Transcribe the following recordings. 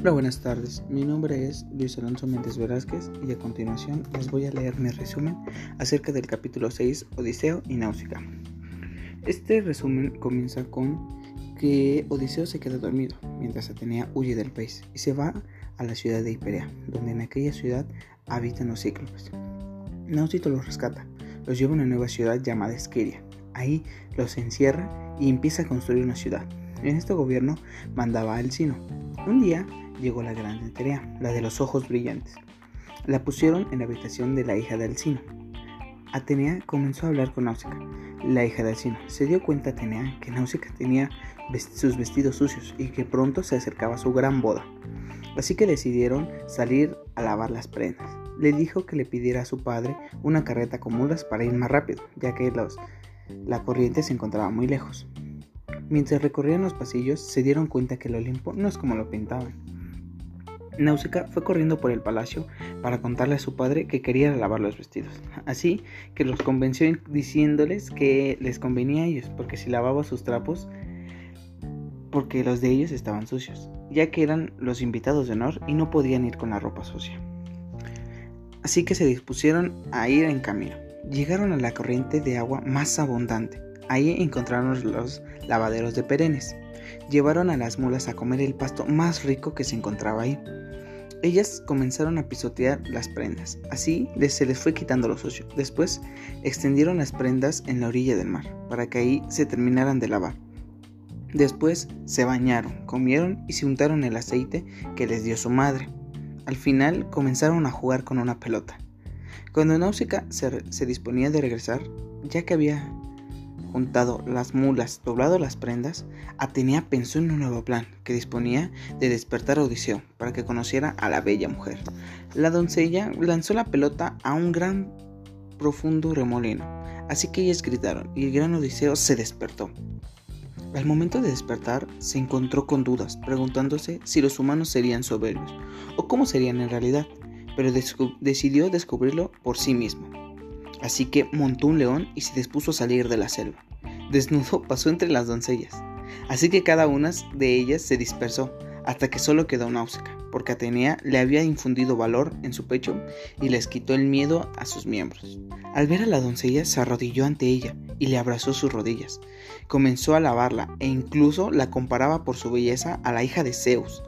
Hola, buenas tardes. Mi nombre es Luis Alonso Méndez Velázquez y a continuación les voy a leer mi resumen acerca del capítulo 6, Odiseo y Náusica. Este resumen comienza con que Odiseo se queda dormido mientras Atenea huye del país y se va a la ciudad de Hiperea, donde en aquella ciudad habitan los cíclopes. Náusito los rescata, los lleva a una nueva ciudad llamada Esquiria. Ahí los encierra y empieza a construir una ciudad. En este gobierno mandaba Alcino. Un día llegó la gran Atenea, la de los ojos brillantes. La pusieron en la habitación de la hija de Alcino. Atenea comenzó a hablar con Náusica, la hija de Alcino. Se dio cuenta Atenea que Náusica tenía sus vestidos sucios y que pronto se acercaba su gran boda. Así que decidieron salir a lavar las prendas. Le dijo que le pidiera a su padre una carreta con mulas para ir más rápido, ya que la corriente se encontraba muy lejos. Mientras recorrían los pasillos, se dieron cuenta que el Olimpo no es como lo pintaban. Náusica fue corriendo por el palacio para contarle a su padre que quería lavar los vestidos. Así que los convenció diciéndoles que les convenía a ellos, porque si lavaba sus trapos, porque los de ellos estaban sucios, ya que eran los invitados de honor y no podían ir con la ropa sucia. Así que se dispusieron a ir en camino. Llegaron a la corriente de agua más abundante. Ahí encontraron los lavaderos de perennes. Llevaron a las mulas a comer el pasto más rico que se encontraba ahí. Ellas comenzaron a pisotear las prendas, así se les fue quitando lo sucio. Después extendieron las prendas en la orilla del mar, para que ahí se terminaran de lavar. Después se bañaron, comieron y se untaron el aceite que les dio su madre. Al final comenzaron a jugar con una pelota. Cuando Náusica se disponía de regresar, ya que había juntado las mulas, doblado las prendas, Atenea pensó en un nuevo plan que disponía de despertar a Odiseo para que conociera a la bella mujer. La doncella lanzó la pelota a un gran profundo remolino, así que ellas gritaron y el gran Odiseo se despertó. Al momento de despertar, se encontró con dudas, preguntándose si los humanos serían soberbios o cómo serían en realidad, pero decidió descubrirlo por sí mismo. Así que montó un león y se dispuso a salir de la selva. Desnudo pasó entre las doncellas, así que cada una de ellas se dispersó hasta que solo quedó Náusica, porque Atenea le había infundido valor en su pecho y les quitó el miedo a sus miembros. Al ver a la doncella se arrodilló ante ella y le abrazó sus rodillas. Comenzó a lavarla e incluso la comparaba por su belleza a la hija de Zeus.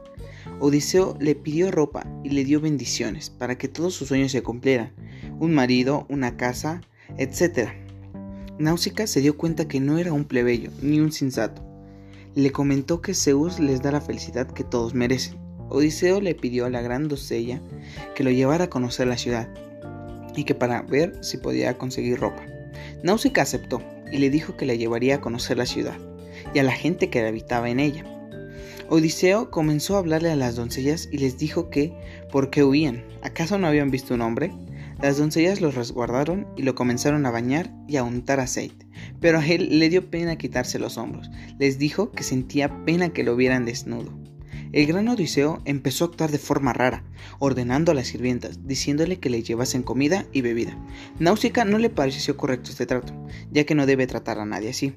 Odiseo le pidió ropa y le dio bendiciones para que todos sus sueños se cumplieran, un marido, una casa, etc. Náusica se dio cuenta que no era un plebeyo ni un sensato. Le comentó que Zeus les da la felicidad que todos merecen. Odiseo le pidió a la gran doncella que lo llevara a conocer la ciudad y que para ver si podía conseguir ropa. Náusica aceptó y le dijo que la llevaría a conocer la ciudad y a la gente que habitaba en ella. Odiseo comenzó a hablarle a las doncellas y les dijo que, ¿por qué huían? ¿Acaso no habían visto un hombre? Las doncellas los resguardaron y lo comenzaron a bañar y a untar aceite, pero a él le dio pena quitarse los hombros. Les dijo que sentía pena que lo vieran desnudo. El gran Odiseo empezó a actuar de forma rara, ordenando a las sirvientas, diciéndole que le llevasen comida y bebida. Náusica no le pareció correcto este trato, ya que no debe tratar a nadie así.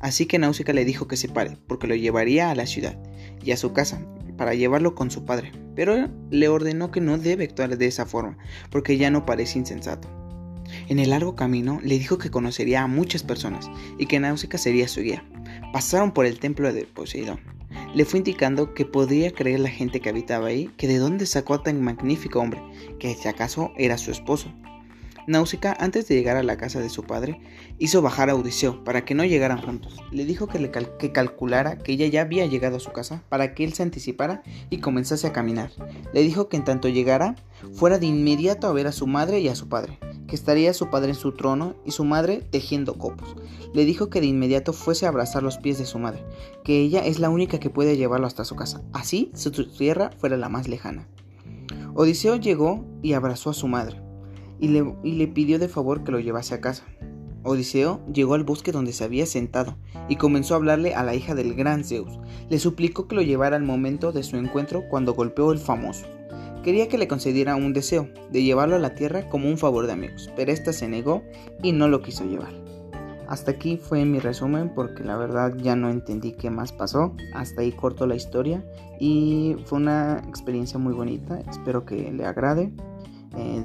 Así que Náusica le dijo que se pare, porque lo llevaría a la ciudad y a su casa, para llevarlo con su padre, pero le ordenó que no debe actuar de esa forma, porque ya no parece insensato. En el largo camino le dijo que conocería a muchas personas y que Náusica sería su guía. Pasaron por el templo de Poseidón. Le fue indicando que podría creer la gente que habitaba ahí que de dónde sacó a tan magnífico hombre, que si acaso era su esposo. Náusica, antes de llegar a la casa de su padre, hizo bajar a Odiseo para que no llegaran juntos. Le dijo que, le que calculara que ella ya había llegado a su casa para que él se anticipara y comenzase a caminar. Le dijo que en tanto llegara, fuera de inmediato a ver a su madre y a su padre, que estaría su padre en su trono y su madre tejiendo copos. Le dijo que de inmediato fuese a abrazar los pies de su madre, que ella es la única que puede llevarlo hasta su casa, así su tierra fuera la más lejana. Odiseo llegó y abrazó a su madre y le, pidió de favor que lo llevase a casa. Odiseo llegó al bosque donde se había sentado y comenzó a hablarle a la hija del gran Zeus. Le suplicó que lo llevara al momento de su encuentro cuando golpeó el famoso. Quería que le concediera un deseo, de llevarlo a la tierra como un favor de amigos, pero ésta se negó y no lo quiso llevar. Hasta aquí fue mi resumen porque la verdad ya no entendí qué más pasó. Hasta ahí corto la historia y fue una experiencia muy bonita. Espero que le agrade. Eh,